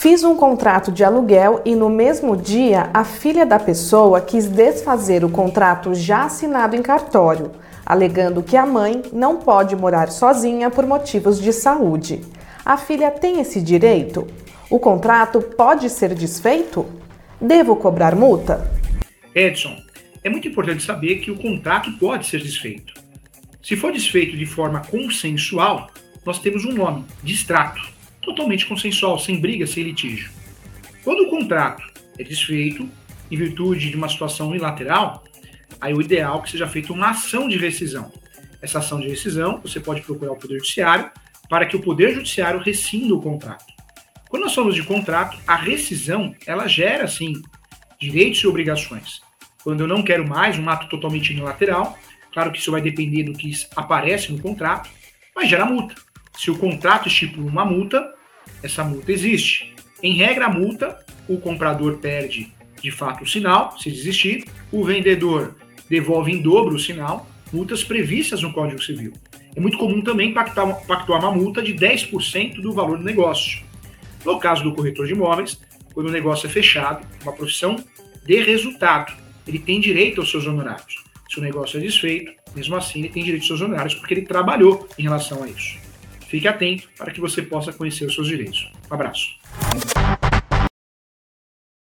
Fiz um contrato de aluguel e no mesmo dia a filha da pessoa quis desfazer o contrato já assinado em cartório, alegando que a mãe não pode morar sozinha por motivos de saúde. A filha tem esse direito? O contrato pode ser desfeito? Devo cobrar multa? Edson, é muito importante saber que o contrato pode ser desfeito. Se for desfeito de forma consensual, nós temos um nome, distrato totalmente consensual, sem briga, sem litígio. Quando o contrato é desfeito, em virtude de uma situação unilateral, aí o ideal é que seja feita uma ação de rescisão. Essa ação de rescisão, você pode procurar o Poder Judiciário para que o Poder Judiciário rescinda o contrato. Quando nós falamos de contrato, a rescisão, ela gera, sim, direitos e obrigações. Quando eu não quero mais um ato totalmente unilateral, claro que isso vai depender do que aparece no contrato, mas gera multa. Se o contrato estipula uma multa, essa multa existe. Em regra, a multa, o comprador perde de fato o sinal, se desistir, o vendedor devolve em dobro o sinal, multas previstas no Código Civil. É muito comum também pactar, pactuar uma multa de 10% do valor do negócio. No caso do corretor de imóveis, quando o negócio é fechado, uma profissão de resultado, ele tem direito aos seus honorários. Se o negócio é desfeito, mesmo assim ele tem direito aos seus honorários porque ele trabalhou em relação a isso. Fique atento para que você possa conhecer os seus direitos. Um abraço.